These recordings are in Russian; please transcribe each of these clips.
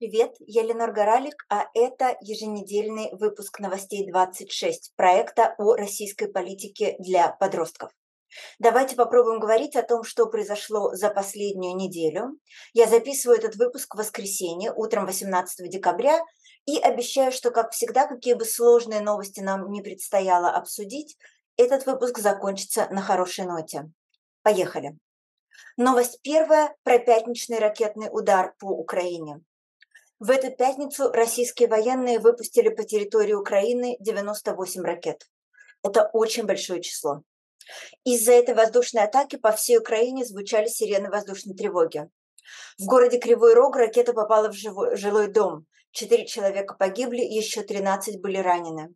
Привет, я Ленор Горалик, а это еженедельный выпуск новостей 26 проекта о российской политике для подростков. Давайте попробуем говорить о том, что произошло за последнюю неделю. Я записываю этот выпуск в воскресенье, утром 18 декабря, и обещаю, что, как всегда, какие бы сложные новости нам не предстояло обсудить, этот выпуск закончится на хорошей ноте. Поехали. Новость первая про пятничный ракетный удар по Украине. В эту пятницу российские военные выпустили по территории Украины 98 ракет. Это очень большое число. Из-за этой воздушной атаки по всей Украине звучали сирены воздушной тревоги. В городе Кривой Рог ракета попала в жилой дом. Четыре человека погибли, еще 13 были ранены.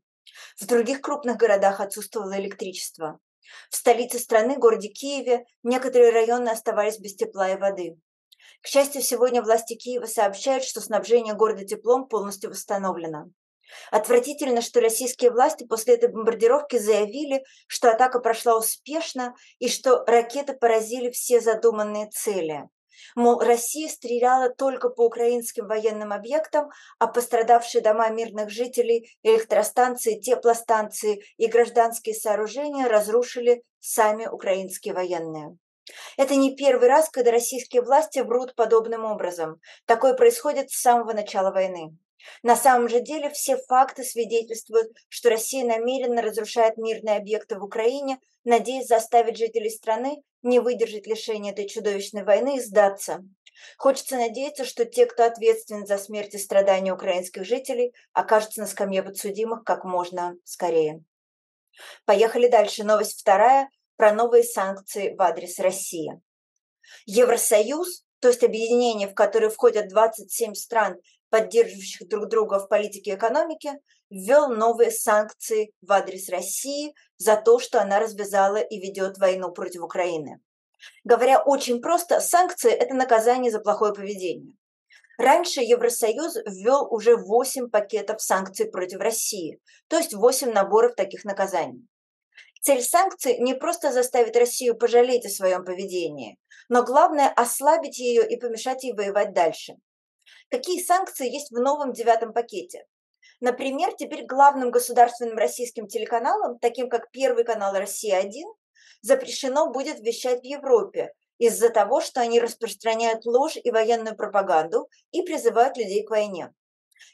В других крупных городах отсутствовало электричество. В столице страны, городе Киеве, некоторые районы оставались без тепла и воды. К счастью, сегодня власти Киева сообщают, что снабжение города теплом полностью восстановлено. Отвратительно, что российские власти после этой бомбардировки заявили, что атака прошла успешно и что ракеты поразили все задуманные цели. Мол, Россия стреляла только по украинским военным объектам, а пострадавшие дома мирных жителей, электростанции, теплостанции и гражданские сооружения разрушили сами украинские военные. Это не первый раз, когда российские власти врут подобным образом. Такое происходит с самого начала войны. На самом же деле все факты свидетельствуют, что Россия намеренно разрушает мирные объекты в Украине, надеясь заставить жителей страны не выдержать лишения этой чудовищной войны и сдаться. Хочется надеяться, что те, кто ответственен за смерть и страдания украинских жителей, окажутся на скамье подсудимых как можно скорее. Поехали дальше. Новость вторая про новые санкции в адрес России. Евросоюз, то есть объединение, в которое входят 27 стран, поддерживающих друг друга в политике и экономике, ввел новые санкции в адрес России за то, что она развязала и ведет войну против Украины. Говоря очень просто, санкции – это наказание за плохое поведение. Раньше Евросоюз ввел уже 8 пакетов санкций против России, то есть 8 наборов таких наказаний. Цель санкций не просто заставить Россию пожалеть о своем поведении, но главное ослабить ее и помешать ей воевать дальше. Какие санкции есть в новом девятом пакете? Например, теперь главным государственным российским телеканалам, таким как Первый канал «Россия-1», запрещено будет вещать в Европе из-за того, что они распространяют ложь и военную пропаганду и призывают людей к войне.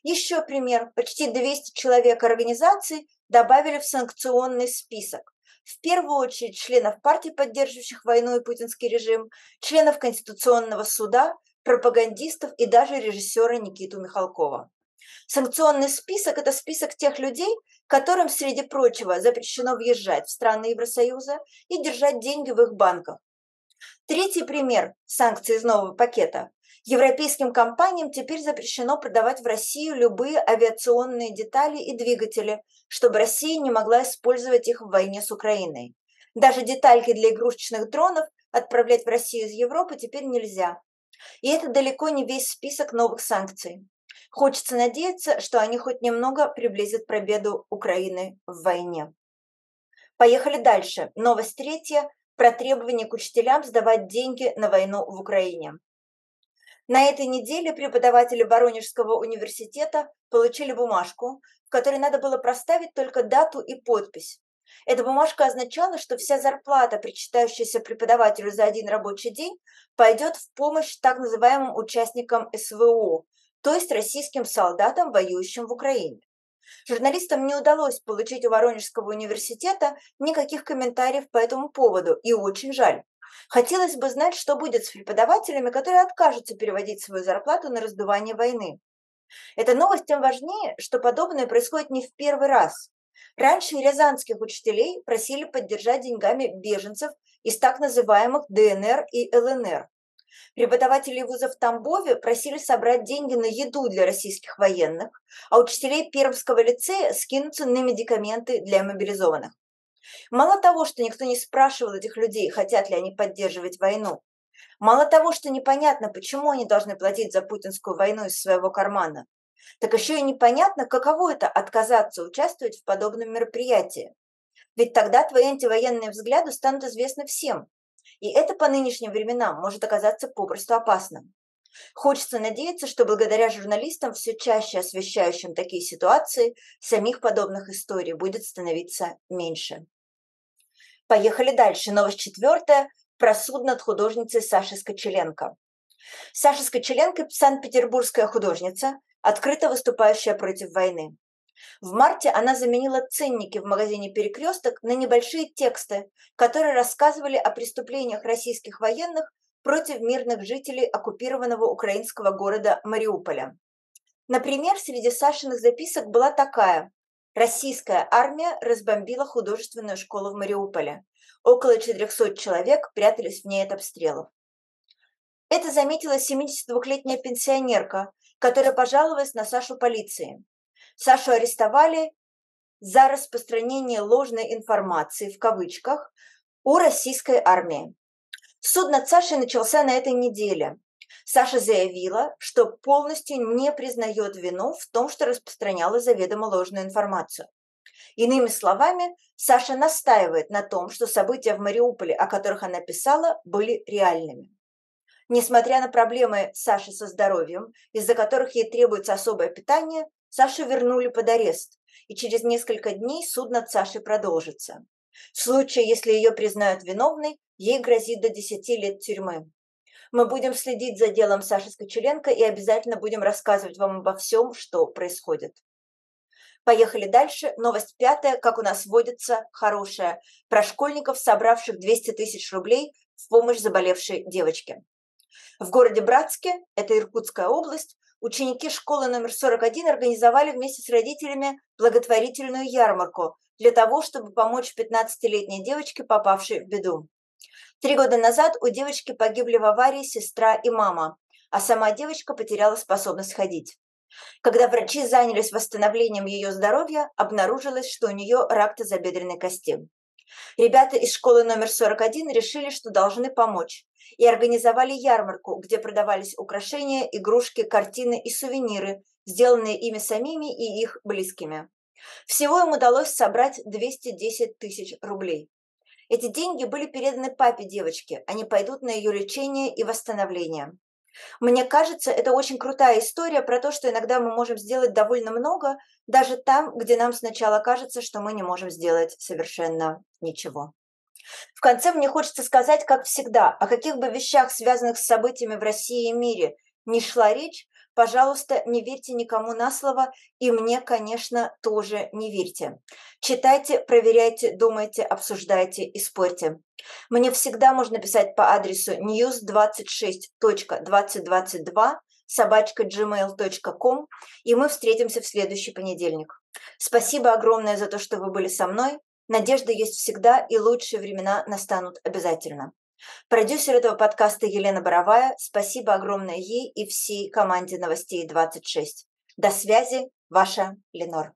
Еще пример. Почти 200 человек организаций добавили в санкционный список в первую очередь членов партий, поддерживающих войну и путинский режим, членов Конституционного суда, пропагандистов и даже режиссера Никиту Михалкова. Санкционный список – это список тех людей, которым, среди прочего, запрещено въезжать в страны Евросоюза и держать деньги в их банках. Третий пример санкций из нового пакета Европейским компаниям теперь запрещено продавать в Россию любые авиационные детали и двигатели, чтобы Россия не могла использовать их в войне с Украиной. Даже детальки для игрушечных дронов отправлять в Россию из Европы теперь нельзя. И это далеко не весь список новых санкций. Хочется надеяться, что они хоть немного приблизят победу Украины в войне. Поехали дальше. Новость третья про требование к учителям сдавать деньги на войну в Украине. На этой неделе преподаватели Воронежского университета получили бумажку, в которой надо было проставить только дату и подпись. Эта бумажка означала, что вся зарплата, причитающаяся преподавателю за один рабочий день, пойдет в помощь так называемым участникам СВО, то есть российским солдатам, воюющим в Украине. Журналистам не удалось получить у Воронежского университета никаких комментариев по этому поводу, и очень жаль. Хотелось бы знать, что будет с преподавателями, которые откажутся переводить свою зарплату на раздувание войны. Эта новость тем важнее, что подобное происходит не в первый раз. Раньше рязанских учителей просили поддержать деньгами беженцев из так называемых ДНР и ЛНР. Преподаватели вузов в Тамбове просили собрать деньги на еду для российских военных, а учителей Пермского лицея скинуться на медикаменты для мобилизованных. Мало того, что никто не спрашивал этих людей, хотят ли они поддерживать войну, мало того, что непонятно, почему они должны платить за путинскую войну из своего кармана, так еще и непонятно, каково это отказаться участвовать в подобном мероприятии. Ведь тогда твои антивоенные взгляды станут известны всем, и это по нынешним временам может оказаться попросту опасным. Хочется надеяться, что благодаря журналистам, все чаще освещающим такие ситуации, самих подобных историй будет становиться меньше. Поехали дальше. Новость четвертая про суд над художницей Сашей Скочеленко. Саша Скочеленко – санкт-петербургская художница, открыто выступающая против войны. В марте она заменила ценники в магазине «Перекресток» на небольшие тексты, которые рассказывали о преступлениях российских военных против мирных жителей оккупированного украинского города Мариуполя. Например, среди Сашиных записок была такая. Российская армия разбомбила художественную школу в Мариуполе. Около 400 человек прятались в ней от обстрелов. Это заметила 72-летняя пенсионерка, которая пожаловалась на Сашу полиции. Сашу арестовали за распространение ложной информации в кавычках о российской армии. Суд над Сашей начался на этой неделе. Саша заявила, что полностью не признает вину в том, что распространяла заведомо ложную информацию. Иными словами, Саша настаивает на том, что события в Мариуполе, о которых она писала, были реальными. Несмотря на проблемы Саши со здоровьем, из-за которых ей требуется особое питание, Сашу вернули под арест, и через несколько дней суд над Сашей продолжится. В случае, если ее признают виновной, ей грозит до 10 лет тюрьмы. Мы будем следить за делом Саши Скочеленко и обязательно будем рассказывать вам обо всем, что происходит. Поехали дальше. Новость пятая, как у нас водится, хорошая. Про школьников, собравших 200 тысяч рублей в помощь заболевшей девочке. В городе Братске, это Иркутская область, ученики школы номер 41 организовали вместе с родителями благотворительную ярмарку для того, чтобы помочь 15-летней девочке, попавшей в беду. Три года назад у девочки погибли в аварии сестра и мама, а сама девочка потеряла способность ходить. Когда врачи занялись восстановлением ее здоровья, обнаружилось, что у нее рак тазобедренной кости. Ребята из школы номер 41 решили, что должны помочь, и организовали ярмарку, где продавались украшения, игрушки, картины и сувениры, сделанные ими самими и их близкими. Всего им удалось собрать 210 тысяч рублей. Эти деньги были переданы папе девочки, они пойдут на ее лечение и восстановление. Мне кажется, это очень крутая история про то, что иногда мы можем сделать довольно много, даже там, где нам сначала кажется, что мы не можем сделать совершенно ничего. В конце мне хочется сказать, как всегда, о каких бы вещах, связанных с событиями в России и мире, не шла речь, пожалуйста, не верьте никому на слово, и мне, конечно, тоже не верьте. Читайте, проверяйте, думайте, обсуждайте и спорьте. Мне всегда можно писать по адресу news26.2022 собачка gmail.com, и мы встретимся в следующий понедельник. Спасибо огромное за то, что вы были со мной. Надежда есть всегда, и лучшие времена настанут обязательно. Продюсер этого подкаста Елена Боровая. Спасибо огромное ей и всей команде новостей 26. До связи, ваша Ленор.